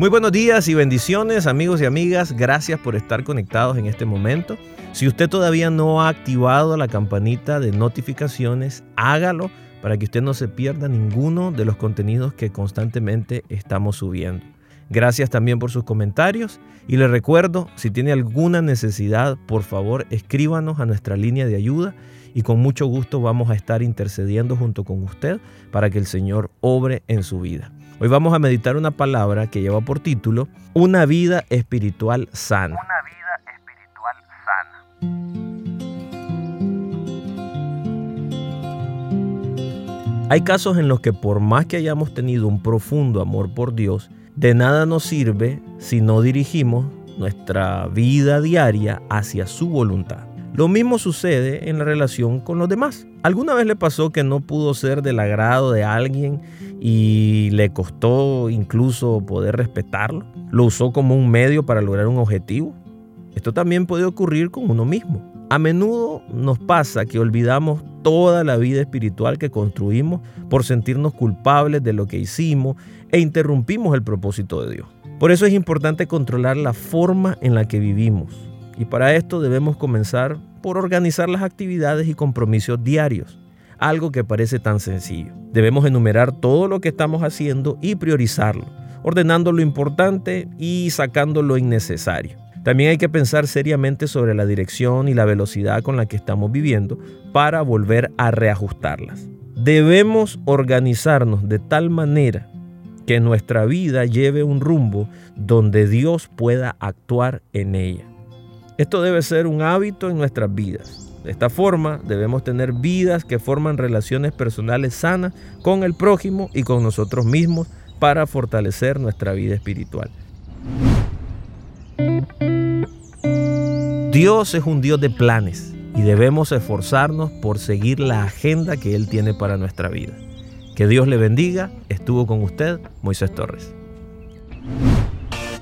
Muy buenos días y bendiciones amigos y amigas. Gracias por estar conectados en este momento. Si usted todavía no ha activado la campanita de notificaciones, hágalo para que usted no se pierda ninguno de los contenidos que constantemente estamos subiendo. Gracias también por sus comentarios y le recuerdo, si tiene alguna necesidad, por favor escríbanos a nuestra línea de ayuda y con mucho gusto vamos a estar intercediendo junto con usted para que el Señor obre en su vida. Hoy vamos a meditar una palabra que lleva por título Una vida espiritual sana. Hay casos en los que por más que hayamos tenido un profundo amor por Dios, de nada nos sirve si no dirigimos nuestra vida diaria hacia su voluntad. Lo mismo sucede en la relación con los demás. ¿Alguna vez le pasó que no pudo ser del agrado de alguien y le costó incluso poder respetarlo? ¿Lo usó como un medio para lograr un objetivo? Esto también puede ocurrir con uno mismo. A menudo nos pasa que olvidamos toda la vida espiritual que construimos por sentirnos culpables de lo que hicimos e interrumpimos el propósito de Dios. Por eso es importante controlar la forma en la que vivimos. Y para esto debemos comenzar por organizar las actividades y compromisos diarios, algo que parece tan sencillo. Debemos enumerar todo lo que estamos haciendo y priorizarlo, ordenando lo importante y sacando lo innecesario. También hay que pensar seriamente sobre la dirección y la velocidad con la que estamos viviendo para volver a reajustarlas. Debemos organizarnos de tal manera que nuestra vida lleve un rumbo donde Dios pueda actuar en ella. Esto debe ser un hábito en nuestras vidas. De esta forma debemos tener vidas que forman relaciones personales sanas con el prójimo y con nosotros mismos para fortalecer nuestra vida espiritual. Dios es un Dios de planes y debemos esforzarnos por seguir la agenda que Él tiene para nuestra vida. Que Dios le bendiga. Estuvo con usted Moisés Torres.